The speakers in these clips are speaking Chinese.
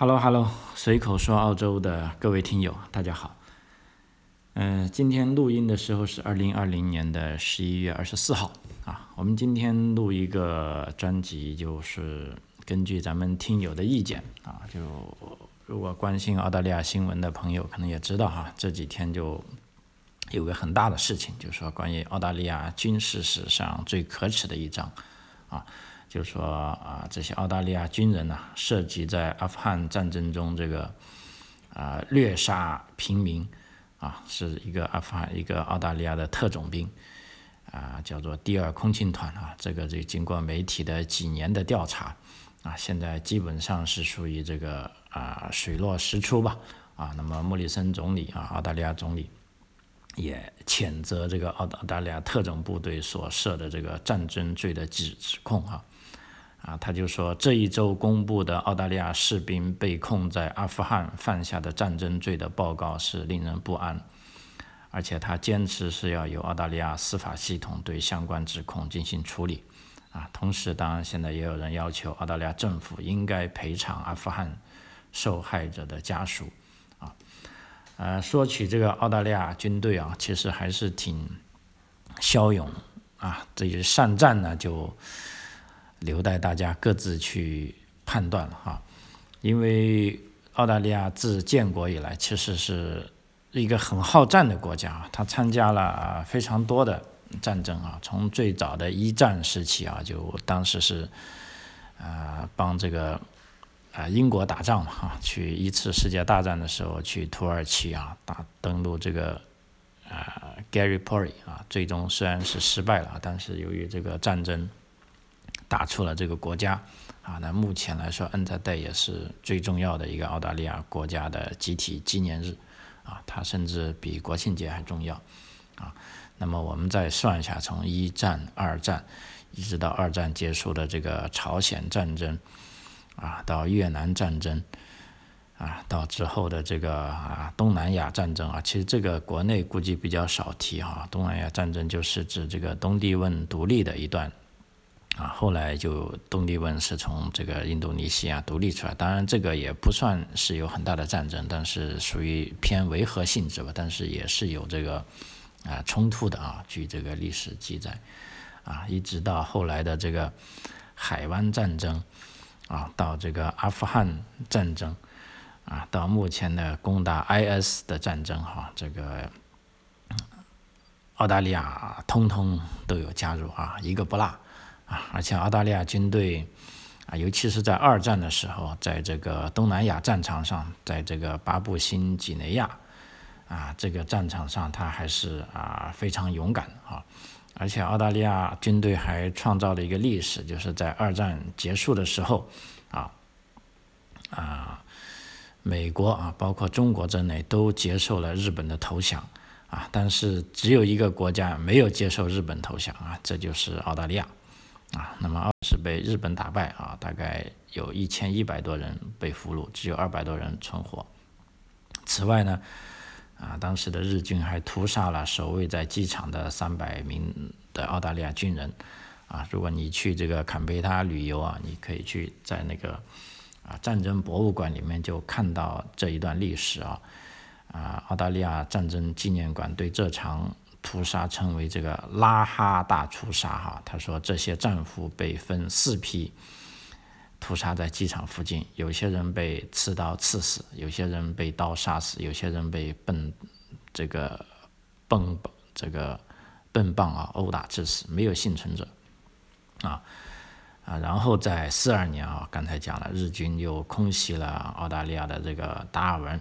Hello Hello，随口说澳洲的各位听友，大家好。嗯，今天录音的时候是二零二零年的十一月二十四号啊。我们今天录一个专辑，就是根据咱们听友的意见啊，就如果关心澳大利亚新闻的朋友可能也知道哈，这几天就有个很大的事情，就是说关于澳大利亚军事史上最可耻的一章啊。就说啊，这些澳大利亚军人呐，涉及在阿富汗战争中这个啊虐杀平民啊，是一个阿富汗一个澳大利亚的特种兵啊，叫做第二空勤团啊。这个这经过媒体的几年的调查啊，现在基本上是属于这个啊水落石出吧啊。那么莫里森总理啊，澳大利亚总理也谴责这个澳澳大利亚特种部队所涉的这个战争罪的指指控啊。啊，他就说这一周公布的澳大利亚士兵被控在阿富汗犯下的战争罪的报告是令人不安，而且他坚持是要由澳大利亚司法系统对相关指控进行处理。啊，同时，当然现在也有人要求澳大利亚政府应该赔偿阿富汗受害者的家属。啊，呃，说起这个澳大利亚军队啊，其实还是挺骁勇啊，这些善战呢就。留待大家各自去判断了哈，因为澳大利亚自建国以来，其实是一个很好战的国家，它参加了非常多的战争啊，从最早的一战时期啊，就当时是啊帮这个啊英国打仗嘛哈，去一次世界大战的时候去土耳其啊打登陆这个啊 Gallipoli 啊，最终虽然是失败了，但是由于这个战争。打出了这个国家，啊，那目前来说，恩特代也是最重要的一个澳大利亚国家的集体纪念日，啊，它甚至比国庆节还重要，啊，那么我们再算一下，从一战、二战，一直到二战结束的这个朝鲜战争，啊，到越南战争，啊，到之后的这个啊东南亚战争啊，其实这个国内估计比较少提哈，东南亚战争就是指这个东帝汶独立的一段。啊，后来就东帝汶是从这个印度尼西亚独立出来，当然这个也不算是有很大的战争，但是属于偏维和性质吧，但是也是有这个啊冲突的啊，据这个历史记载，啊，一直到后来的这个海湾战争，啊，到这个阿富汗战争，啊，到目前的攻打 IS 的战争，哈，这个澳大利亚通通都有加入啊，一个不落。啊，而且澳大利亚军队啊，尤其是在二战的时候，在这个东南亚战场上，在这个巴布新几内亚啊这个战场上，他还是啊非常勇敢啊。而且澳大利亚军队还创造了一个历史，就是在二战结束的时候啊啊，美国啊，包括中国在内都接受了日本的投降啊，但是只有一个国家没有接受日本投降啊，这就是澳大利亚。啊，那么二是被日本打败啊，大概有一千一百多人被俘虏，只有二百多人存活。此外呢，啊，当时的日军还屠杀了守卫在机场的三百名的澳大利亚军人。啊，如果你去这个坎培拉旅游啊，你可以去在那个啊战争博物馆里面就看到这一段历史啊，啊，澳大利亚战争纪念馆对这场。屠杀称为这个拉哈大屠杀哈，他说这些战俘被分四批屠杀在机场附近，有些人被刺刀刺死，有些人被刀杀死，有些人被笨这个笨这个笨棒啊殴打致死，没有幸存者。啊啊，然后在四二年啊，刚才讲了，日军又空袭了澳大利亚的这个达尔文。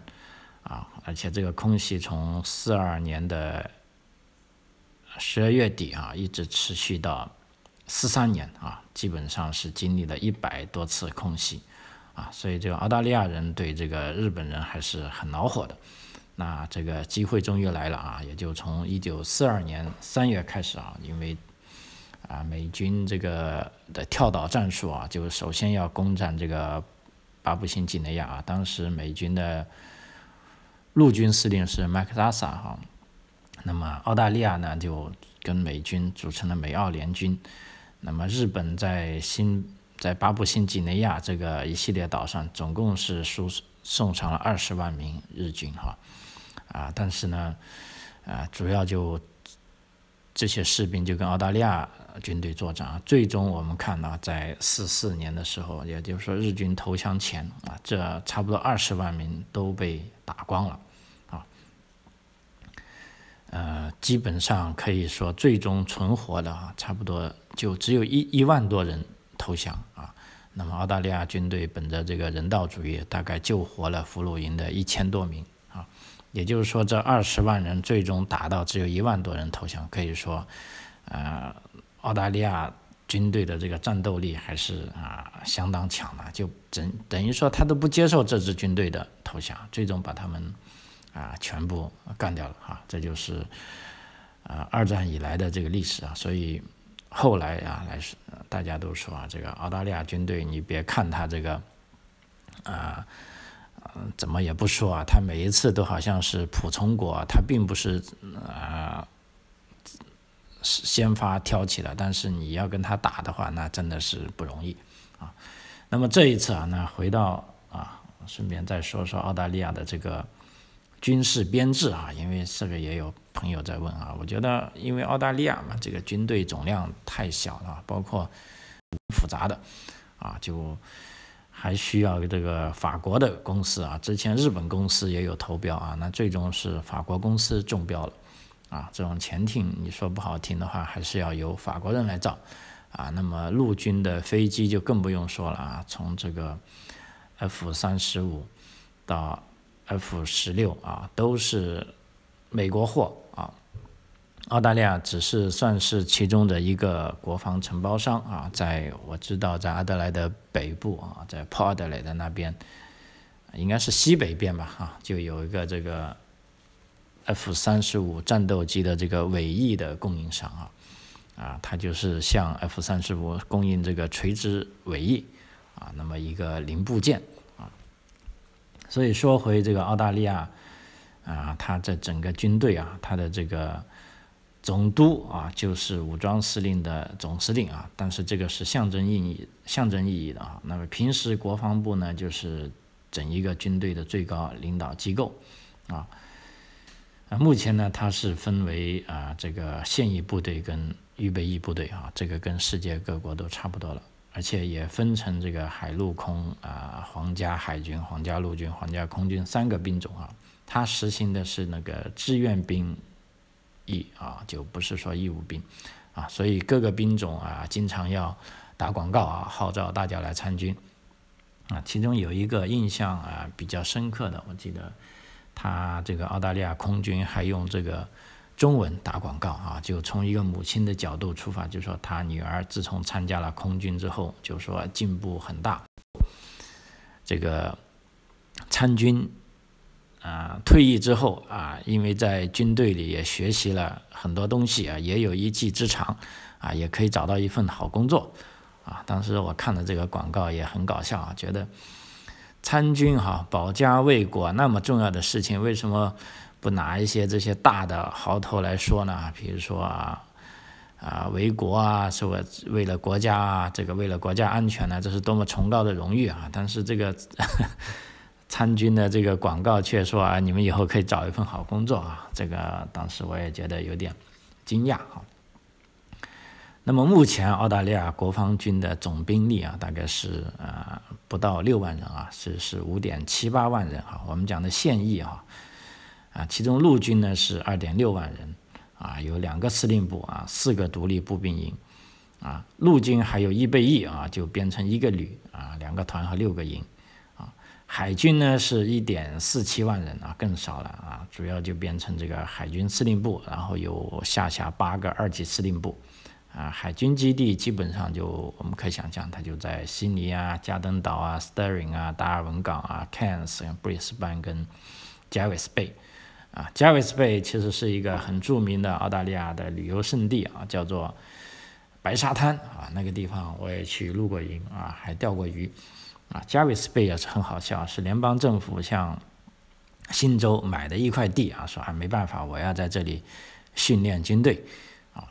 啊，而且这个空袭从四二年的十二月底啊，一直持续到四三年啊，基本上是经历了一百多次空袭啊，所以这个澳大利亚人对这个日本人还是很恼火的。那这个机会终于来了啊，也就从一九四二年三月开始啊，因为啊美军这个的跳岛战术啊，就首先要攻占这个巴布新几内亚啊，当时美军的陆军司令是麦克阿瑟哈。那么澳大利亚呢，就跟美军组成了美澳联军。那么日本在新在巴布新几内亚这个一系列岛上，总共是输送上了二十万名日军哈，啊，但是呢，啊，主要就这些士兵就跟澳大利亚军队作战啊，最终我们看到在四四年的时候，也就是说日军投降前啊，这差不多二十万名都被打光了，呃，基本上可以说最终存活的啊，差不多就只有一一万多人。投降啊！那么澳大利亚军队本着这个人道主义，大概救活了俘虏营的一千多名啊。也就是说，这二十万人最终打到只有一万多人投降，可以说，呃，澳大利亚军队的这个战斗力还是啊相当强的。就等等于说，他都不接受这支军队的投降，最终把他们啊全部干掉了啊。这就是啊二战以来的这个历史啊，所以。后来啊，来大家都说啊，这个澳大利亚军队，你别看他这个，啊，怎么也不说啊，他每一次都好像是普通国，他并不是啊先发挑起的，但是你要跟他打的话，那真的是不容易啊。那么这一次啊，那回到啊，顺便再说说澳大利亚的这个。军事编制啊，因为这个也有朋友在问啊，我觉得因为澳大利亚嘛，这个军队总量太小了，包括复杂的啊，就还需要这个法国的公司啊，之前日本公司也有投标啊，那最终是法国公司中标了啊。这种潜艇你说不好听的话，还是要由法国人来造啊。那么陆军的飞机就更不用说了啊，从这个 F 三十五到 F 十六啊，都是美国货啊，澳大利亚只是算是其中的一个国防承包商啊，在我知道在阿德莱德北部啊，在 Port Adelaide 那边，应该是西北边吧哈，就有一个这个 F 三十五战斗机的这个尾翼的供应商啊，啊，它就是向 F 三十五供应这个垂直尾翼啊，那么一个零部件。所以说回这个澳大利亚，啊，它这整个军队啊，它的这个总督啊，就是武装司令的总司令啊，但是这个是象征意义、象征意义的啊。那么平时国防部呢，就是整一个军队的最高领导机构啊。啊，目前呢，它是分为啊这个现役部队跟预备役部队啊，这个跟世界各国都差不多了。而且也分成这个海陆空啊，皇家海军、皇家陆军、皇家空军三个兵种啊。它实行的是那个志愿兵役啊，就不是说义务兵啊。所以各个兵种啊，经常要打广告啊，号召大家来参军啊。其中有一个印象啊比较深刻的，我记得他这个澳大利亚空军还用这个。中文打广告啊，就从一个母亲的角度出发，就说她女儿自从参加了空军之后，就说进步很大。这个参军啊，退役之后啊，因为在军队里也学习了很多东西啊，也有一技之长啊，也可以找到一份好工作啊。当时我看了这个广告也很搞笑啊，觉得参军哈，保家卫国那么重要的事情，为什么？不拿一些这些大的豪头来说呢？比如说啊，啊为国啊，是为为了国家啊，这个为了国家安全呢，这是多么崇高的荣誉啊！但是这个 参军的这个广告却说啊，你们以后可以找一份好工作啊！这个当时我也觉得有点惊讶啊。那么目前澳大利亚国防军的总兵力啊，大概是呃不到六万人啊，是是五点七八万人啊。我们讲的现役啊。啊，其中陆军呢是二点六万人，啊，有两个司令部啊，四个独立步兵营，啊，陆军还有预备役啊，就编成一个旅啊，两个团和六个营，啊，海军呢是一点四七万人啊，更少了啊，主要就编成这个海军司令部，然后有下辖八个二级司令部，啊，海军基地基本上就我们可以想象，它就在悉尼啊、加登岛啊、Stirling 啊、达尔文港啊、Cairns、Brisbane 跟 Jervis Bay。啊，加维斯贝其实是一个很著名的澳大利亚的旅游胜地啊，叫做白沙滩啊，那个地方我也去露过营啊，还钓过鱼啊。加维斯贝也是很好笑，是联邦政府向新州买的一块地啊，说啊没办法，我要在这里训练军队啊，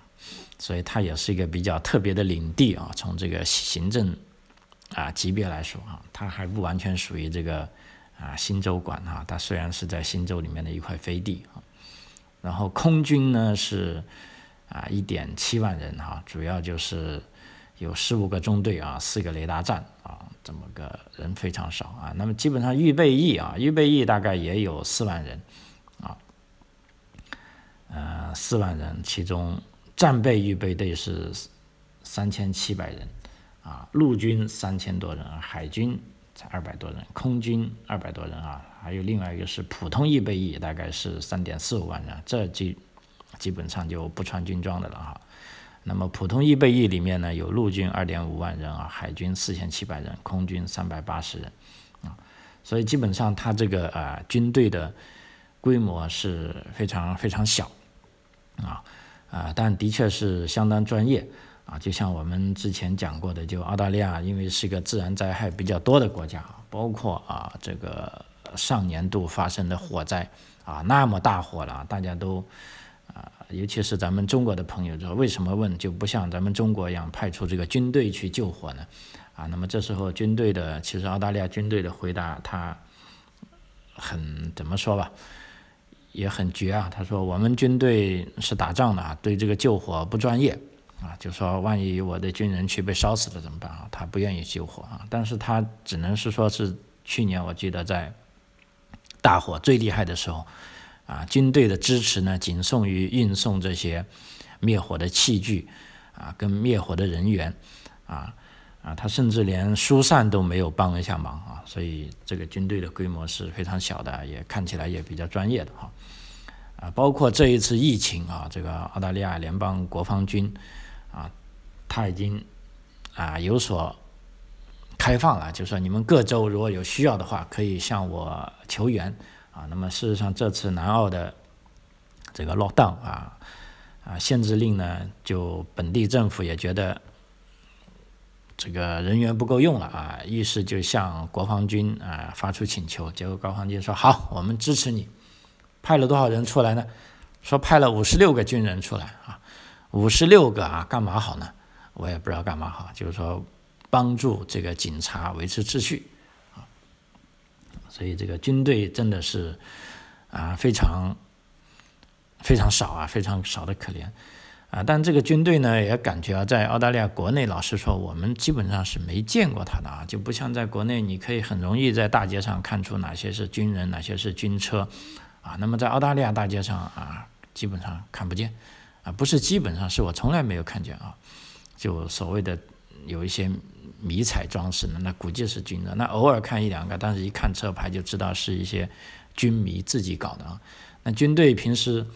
所以它也是一个比较特别的领地啊，从这个行政啊级别来说啊，它还不完全属于这个啊新州馆啊，它虽然是在新州里面的一块飞地啊。然后空军呢是啊一点七万人哈，主要就是有十五个中队啊，四个雷达站啊，这么个人非常少啊。那么基本上预备役啊，预备役大概也有四万人啊，呃四万人，其中战备预备队是三千七百人啊，陆军三千多人，海军二百多人，空军二百多人啊。还有另外一个是普通预备役，大概是三点四五万人，这基基本上就不穿军装的了哈。那么普通预备役里面呢，有陆军二点五万人啊，海军四千七百人，空军三百八十人啊，所以基本上它这个啊军队的规模是非常非常小啊啊，但的确是相当专业啊。就像我们之前讲过的，就澳大利亚因为是一个自然灾害比较多的国家，包括啊这个。上年度发生的火灾啊，那么大火了，大家都啊，尤其是咱们中国的朋友说，为什么问就不像咱们中国一样派出这个军队去救火呢？啊，那么这时候军队的，其实澳大利亚军队的回答，他很怎么说吧，也很绝啊。他说我们军队是打仗的啊，对这个救火不专业啊，就说万一我的军人去被烧死了怎么办啊？他不愿意救火啊，但是他只能是说是去年我记得在。大火最厉害的时候，啊，军队的支持呢，仅送于运送这些灭火的器具，啊，跟灭火的人员，啊，啊，他甚至连疏散都没有帮一下忙啊，所以这个军队的规模是非常小的，也看起来也比较专业的哈，啊，包括这一次疫情啊，这个澳大利亚联邦国防军，他已经啊有所。开放了，就说你们各州如果有需要的话，可以向我求援啊。那么事实上，这次南澳的这个 lockdown 啊啊限制令呢，就本地政府也觉得这个人员不够用了啊，于是就向国防军啊发出请求。结果国防军说好，我们支持你，派了多少人出来呢？说派了五十六个军人出来啊，五十六个啊，干嘛好呢？我也不知道干嘛好，就是说。帮助这个警察维持秩序，啊，所以这个军队真的是啊非常非常少啊，非常少的可怜啊。但这个军队呢，也感觉啊，在澳大利亚国内，老实说，我们基本上是没见过他的啊，就不像在国内，你可以很容易在大街上看出哪些是军人，哪些是军车啊。那么在澳大利亚大街上啊，基本上看不见啊，不是基本上是我从来没有看见啊，就所谓的有一些。迷彩装饰呢？那估计是军人。那偶尔看一两个，但是一看车牌就知道是一些军迷自己搞的啊。那军队平时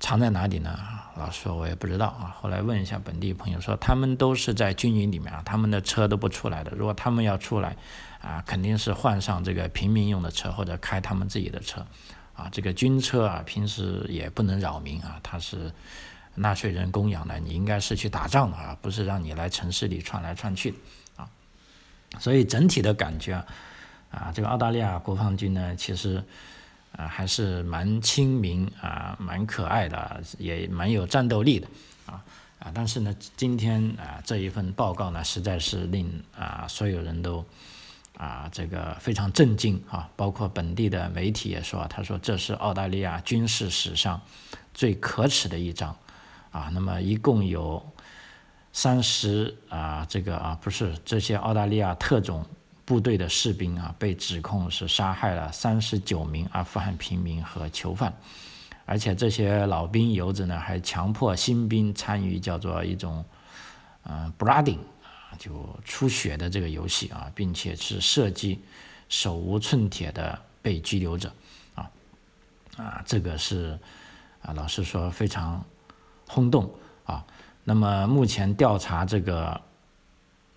藏在哪里呢？老师说，我也不知道啊。后来问一下本地朋友，说他们都是在军营里面啊，他们的车都不出来的。如果他们要出来啊，肯定是换上这个平民用的车，或者开他们自己的车啊。这个军车啊，平时也不能扰民啊，它是。纳税人供养的，你应该是去打仗的啊，不是让你来城市里窜来窜去啊。所以整体的感觉啊，啊，这个澳大利亚国防军呢，其实啊还是蛮亲民啊，蛮可爱的，也蛮有战斗力的啊啊。但是呢，今天啊这一份报告呢，实在是令啊所有人都啊这个非常震惊啊，包括本地的媒体也说，他说这是澳大利亚军事史上最可耻的一章。啊，那么一共有三十啊，这个啊不是这些澳大利亚特种部队的士兵啊，被指控是杀害了三十九名阿富汗平民和囚犯，而且这些老兵游子呢，还强迫新兵参与叫做一种嗯 blooding 啊，就出血的这个游戏啊，并且是射击手无寸铁的被拘留者啊啊，这个是啊，老实说非常。轰动啊！那么目前调查这个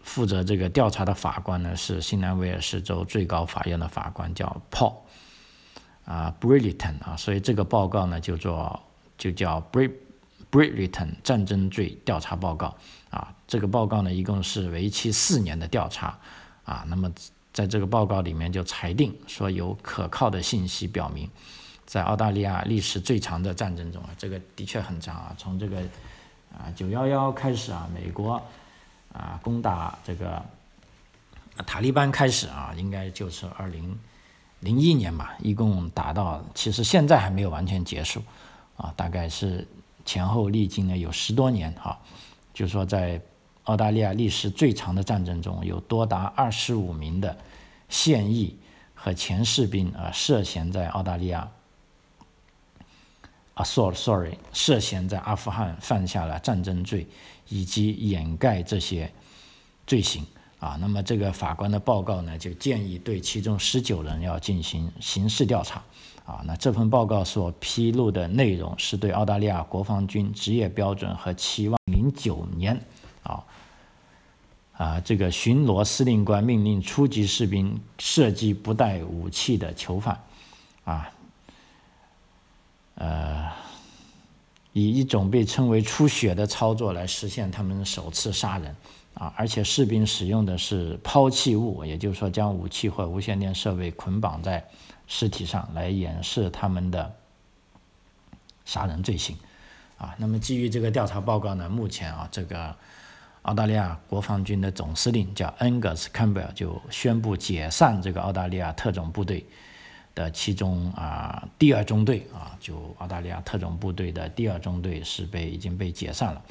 负责这个调查的法官呢，是新南威尔士州最高法院的法官，叫 Paul 啊 Brilliton 啊，所以这个报告呢就做就叫 Br Brilliton 战争罪调查报告啊。这个报告呢一共是为期四年的调查啊。那么在这个报告里面就裁定说有可靠的信息表明。在澳大利亚历史最长的战争中啊，这个的确很长啊。从这个啊九幺幺开始啊，美国啊攻打这个塔利班开始啊，应该就是二零零一年吧，一共打到，其实现在还没有完全结束啊，大概是前后历经了有十多年哈，就说在澳大利亚历史最长的战争中，有多达二十五名的现役和前士兵啊涉嫌在澳大利亚。啊，sorry，sorry，涉嫌在阿富汗犯下了战争罪，以及掩盖这些罪行啊。那么这个法官的报告呢，就建议对其中十九人要进行刑事调查啊。那这份报告所披露的内容是对澳大利亚国防军职业标准和期望。零九年啊啊，这个巡逻司令官命令初级士兵射击不带武器的囚犯啊。呃，以一种被称为“出血”的操作来实现他们首次杀人啊！而且士兵使用的是抛弃物，也就是说将武器或无线电设备捆绑在尸体上来掩饰他们的杀人罪行啊！那么基于这个调查报告呢，目前啊，这个澳大利亚国防军的总司令叫 Angus Campbell 就宣布解散这个澳大利亚特种部队。的其中啊，第二中队啊，就澳大利亚特种部队的第二中队是被已经被解散了，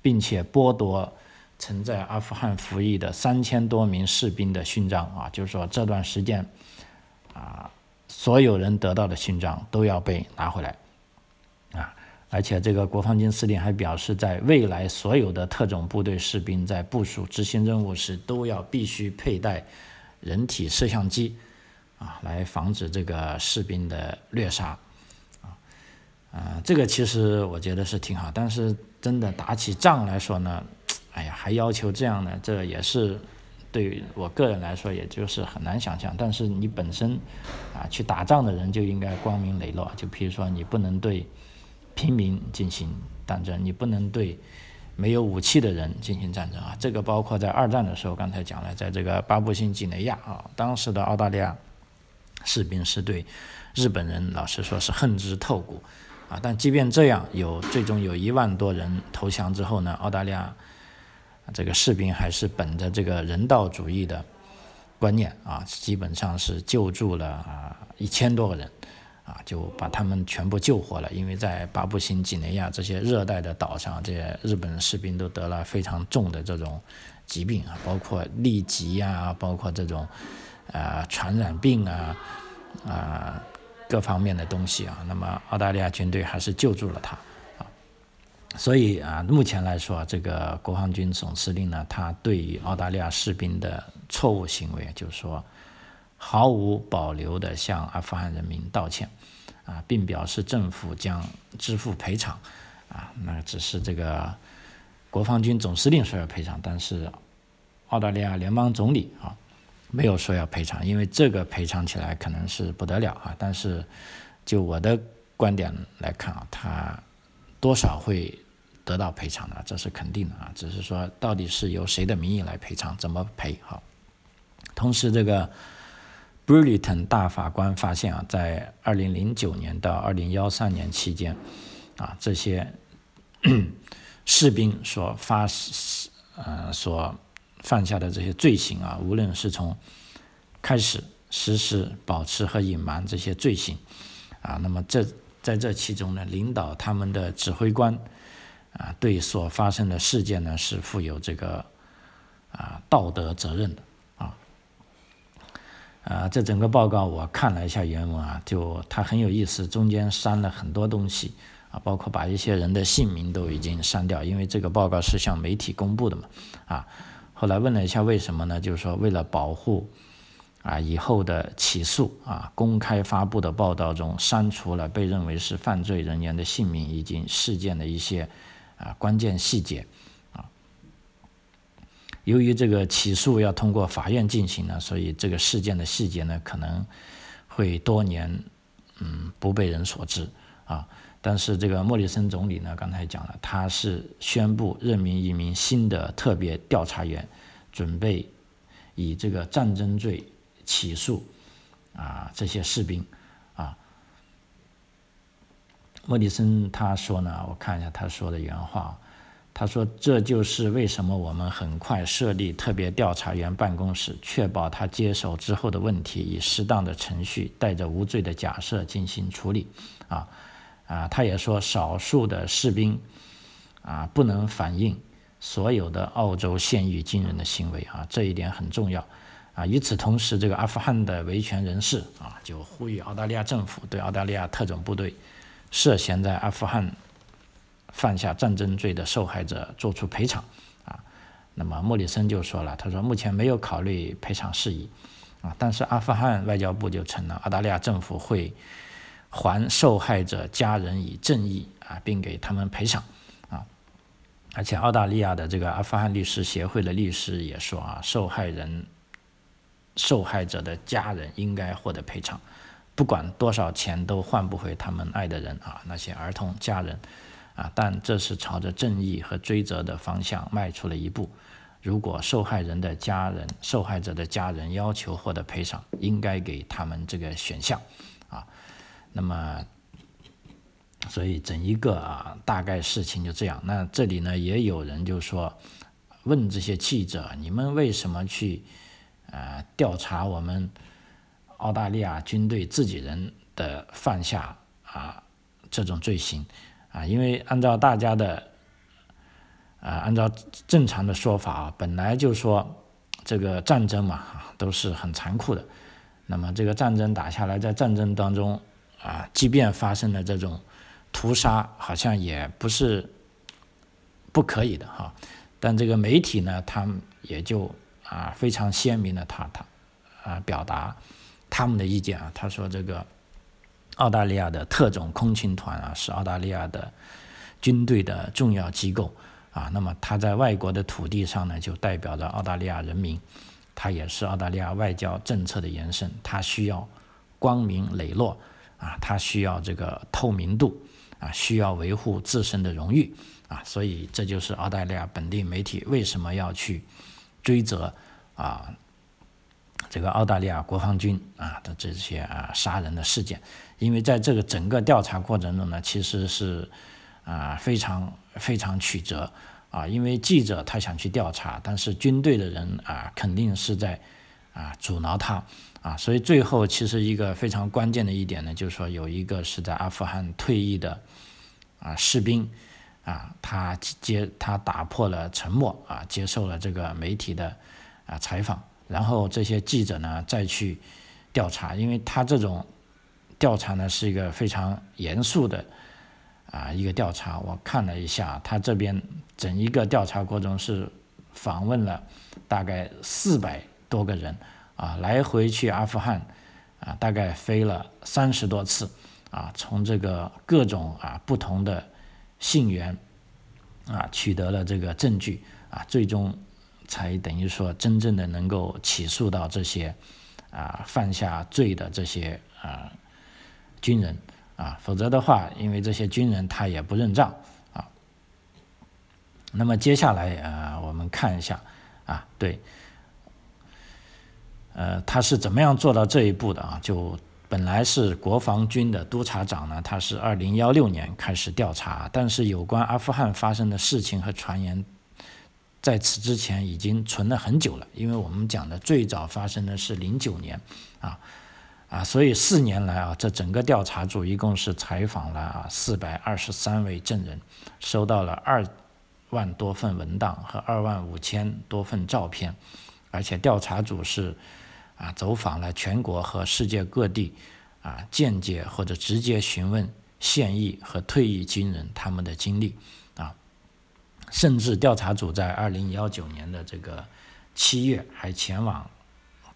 并且剥夺曾在阿富汗服役的三千多名士兵的勋章啊，就是说这段时间啊，所有人得到的勋章都要被拿回来啊，而且这个国防军司令还表示，在未来所有的特种部队士兵在部署执行任务时都要必须佩戴人体摄像机。啊，来防止这个士兵的虐杀，啊，啊，这个其实我觉得是挺好，但是真的打起仗来说呢，哎呀，还要求这样呢，这也是对我个人来说，也就是很难想象。但是你本身啊，去打仗的人就应该光明磊落，就比如说你不能对平民进行战争，你不能对没有武器的人进行战争啊。这个包括在二战的时候，刚才讲了，在这个巴布新几内亚啊，当时的澳大利亚。士兵是对日本人，老实说是恨之透骨啊！但即便这样，有最终有一万多人投降之后呢，澳大利亚这个士兵还是本着这个人道主义的观念啊，基本上是救助了啊一千多个人啊，就把他们全部救活了。因为在巴布新几内亚这些热带的岛上，这些日本士兵都得了非常重的这种疾病啊，包括痢疾呀，包括这种。啊，传染病啊，啊，各方面的东西啊，那么澳大利亚军队还是救助了他啊，所以啊，目前来说，这个国防军总司令呢，他对于澳大利亚士兵的错误行为，就是说毫无保留的向阿富汗人民道歉啊，并表示政府将支付赔偿啊，那只是这个国防军总司令说要赔偿，但是澳大利亚联邦总理啊。没有说要赔偿，因为这个赔偿起来可能是不得了啊。但是，就我的观点来看啊，他多少会得到赔偿的，这是肯定的啊。只是说，到底是由谁的名义来赔偿，怎么赔好。同时，这个 Burlington 大法官发现啊，在二零零九年到二零幺三年期间啊，这些 士兵所发呃所。犯下的这些罪行啊，无论是从开始实施、保持和隐瞒这些罪行啊，那么这在这其中呢，领导他们的指挥官啊，对所发生的事件呢是负有这个啊道德责任的啊。啊，这整个报告我看了一下原文啊，就它很有意思，中间删了很多东西啊，包括把一些人的姓名都已经删掉，因为这个报告是向媒体公布的嘛啊。后来问了一下为什么呢？就是说为了保护啊以后的起诉啊，公开发布的报道中删除了被认为是犯罪人员的姓名以及事件的一些啊关键细节啊。由于这个起诉要通过法院进行呢，所以这个事件的细节呢可能会多年嗯不被人所知啊。但是这个莫里森总理呢，刚才讲了，他是宣布任命一名新的特别调查员，准备以这个战争罪起诉啊这些士兵啊。莫里森他说呢，我看一下他说的原话，他说：“这就是为什么我们很快设立特别调查员办公室，确保他接手之后的问题以适当的程序，带着无罪的假设进行处理。”啊啊，他也说，少数的士兵啊不能反映所有的澳洲现役军人的行为啊，这一点很重要啊。与此同时，这个阿富汗的维权人士啊就呼吁澳大利亚政府对澳大利亚特种部队涉嫌在阿富汗。犯下战争罪的受害者作出赔偿，啊，那么莫里森就说了，他说目前没有考虑赔偿事宜，啊，但是阿富汗外交部就承认，澳大利亚政府会还受害者家人以正义，啊，并给他们赔偿，啊，而且澳大利亚的这个阿富汗律师协会的律师也说，啊，受害人、受害者的家人应该获得赔偿，不管多少钱都换不回他们爱的人，啊，那些儿童家人。啊，但这是朝着正义和追责的方向迈出了一步。如果受害人的家人、受害者的家人要求获得赔偿，应该给他们这个选项。啊，那么，所以整一个啊，大概事情就这样。那这里呢，也有人就说，问这些记者，你们为什么去呃调查我们澳大利亚军队自己人的犯下啊这种罪行？啊，因为按照大家的，啊，按照正常的说法啊，本来就说这个战争嘛，都是很残酷的。那么这个战争打下来，在战争当中啊，即便发生了这种屠杀，好像也不是不可以的哈。但这个媒体呢，他们也就啊非常鲜明的他他啊表达他们的意见啊，他说这个。澳大利亚的特种空勤团啊，是澳大利亚的军队的重要机构啊。那么它在外国的土地上呢，就代表着澳大利亚人民。它也是澳大利亚外交政策的延伸。它需要光明磊落啊，它需要这个透明度啊，需要维护自身的荣誉啊。所以这就是澳大利亚本地媒体为什么要去追责啊这个澳大利亚国防军啊的这些啊杀人的事件。因为在这个整个调查过程中呢，其实是啊非常非常曲折啊，因为记者他想去调查，但是军队的人啊肯定是在啊阻挠他啊，所以最后其实一个非常关键的一点呢，就是说有一个是在阿富汗退役的啊士兵啊，他接他打破了沉默啊，接受了这个媒体的啊采访，然后这些记者呢再去调查，因为他这种。调查呢是一个非常严肃的啊一个调查，我看了一下，他这边整一个调查过程是访问了大概四百多个人啊，来回去阿富汗啊，大概飞了三十多次啊，从这个各种啊不同的信源啊取得了这个证据啊，最终才等于说真正的能够起诉到这些啊犯下罪的这些啊。军人啊，否则的话，因为这些军人他也不认账啊。那么接下来啊，我们看一下啊，对，呃，他是怎么样做到这一步的啊？就本来是国防军的督察长呢，他是二零幺六年开始调查，但是有关阿富汗发生的事情和传言，在此之前已经存了很久了，因为我们讲的最早发生的是零九年啊。啊，所以四年来啊，这整个调查组一共是采访了啊四百二十三位证人，收到了二万多份文档和二万五千多份照片，而且调查组是啊走访了全国和世界各地，啊间接或者直接询问现役和退役军人他们的经历啊，甚至调查组在二零幺九年的这个七月还前往。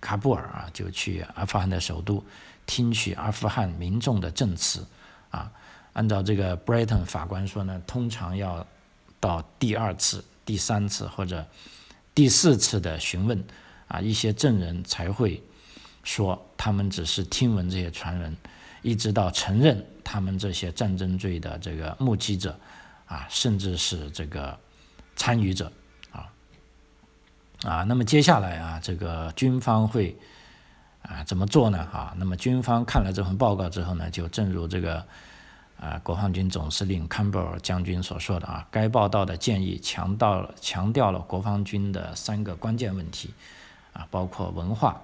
喀布尔啊，就去阿富汗的首都，听取阿富汗民众的证词啊。按照这个 Brighton 法官说呢，通常要到第二次、第三次或者第四次的询问啊，一些证人才会说他们只是听闻这些传闻，一直到承认他们这些战争罪的这个目击者啊，甚至是这个参与者。啊，啊那么接下来啊，这个军方会啊怎么做呢？啊，那么军方看了这份报告之后呢，就正如这个啊，国防军总司令坎贝尔将军所说的啊，该报道的建议强调强调了国防军的三个关键问题，啊，包括文化、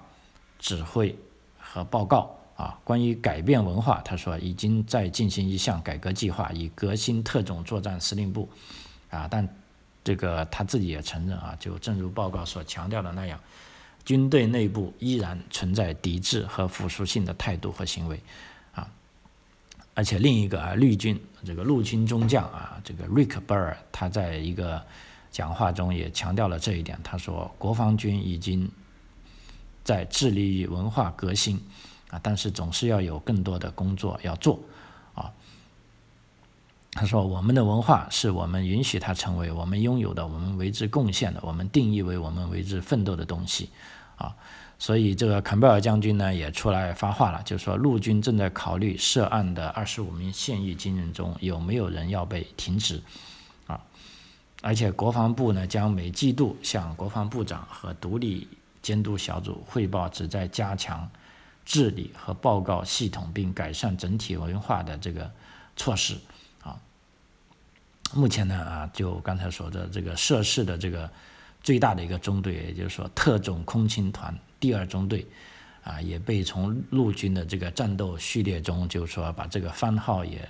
指挥和报告。啊，关于改变文化，他说已经在进行一项改革计划，以革新特种作战司令部。啊，但这个他自己也承认啊，就正如报告所强调的那样，军队内部依然存在抵制和腐蚀性的态度和行为。而且另一个啊，绿军这个陆军中将啊，这个瑞克·贝尔他在一个讲话中也强调了这一点。他说，国防军已经在致力于文化革新啊，但是总是要有更多的工作要做啊。他说，我们的文化是我们允许它成为我们拥有的，我们为之贡献的，我们定义为我们为之奋斗的东西啊。所以这个坎贝尔将军呢也出来发话了，就是说陆军正在考虑涉案的二十五名现役军人中有没有人要被停职，啊，而且国防部呢将每季度向国防部长和独立监督小组汇报旨在加强治理和报告系统并改善整体文化的这个措施，啊，目前呢啊就刚才说的这个涉事的这个最大的一个中队，也就是说特种空勤团。第二中队，啊，也被从陆军的这个战斗序列中，就是说把这个番号也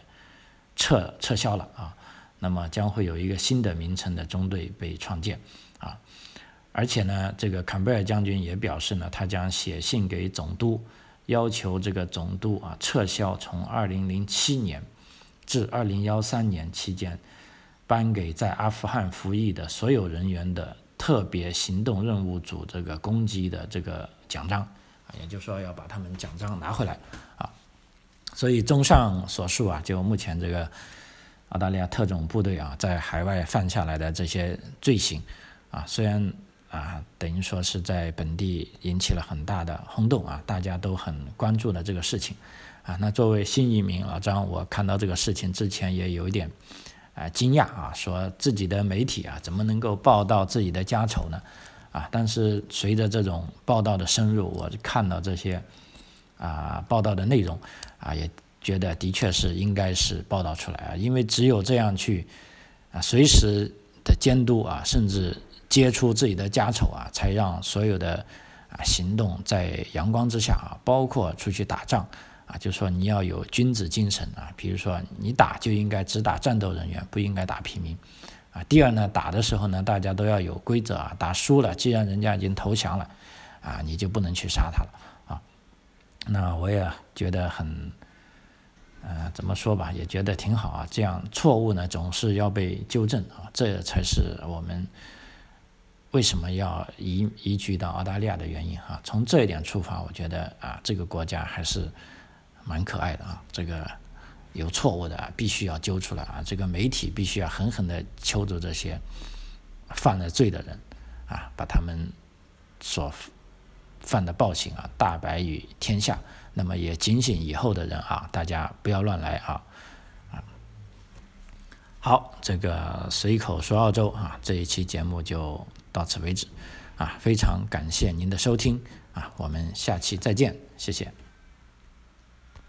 撤撤销了啊。那么将会有一个新的名称的中队被创建啊。而且呢，这个坎贝尔将军也表示呢，他将写信给总督，要求这个总督啊撤销从二零零七年至二零幺三年期间颁给在阿富汗服役的所有人员的。特别行动任务组这个攻击的这个奖章啊，也就是说要把他们奖章拿回来啊。所以综上所述啊，就目前这个澳大利亚特种部队啊，在海外犯下来的这些罪行啊，虽然啊，等于说是在本地引起了很大的轰动啊，大家都很关注的这个事情啊。那作为新移民老张，我看到这个事情之前也有一点。啊，惊讶啊，说自己的媒体啊，怎么能够报道自己的家丑呢？啊，但是随着这种报道的深入，我看到这些啊报道的内容啊，也觉得的确是应该是报道出来啊，因为只有这样去啊随时的监督啊，甚至揭出自己的家丑啊，才让所有的啊行动在阳光之下啊，包括出去打仗。啊，就说你要有君子精神啊，比如说你打就应该只打战斗人员，不应该打平民，啊，第二呢，打的时候呢，大家都要有规则啊，打输了，既然人家已经投降了，啊，你就不能去杀他了啊。那我也觉得很，呃，怎么说吧，也觉得挺好啊。这样错误呢总是要被纠正啊，这才是我们为什么要移移居到澳大利亚的原因啊。从这一点出发，我觉得啊，这个国家还是。蛮可爱的啊，这个有错误的啊必须要揪出来啊，这个媒体必须要狠狠地揪住这些犯了罪的人啊，把他们所犯的暴行啊大白于天下。那么也警醒以后的人啊，大家不要乱来啊啊。好，这个随口说澳洲啊，这一期节目就到此为止啊，非常感谢您的收听啊，我们下期再见，谢谢。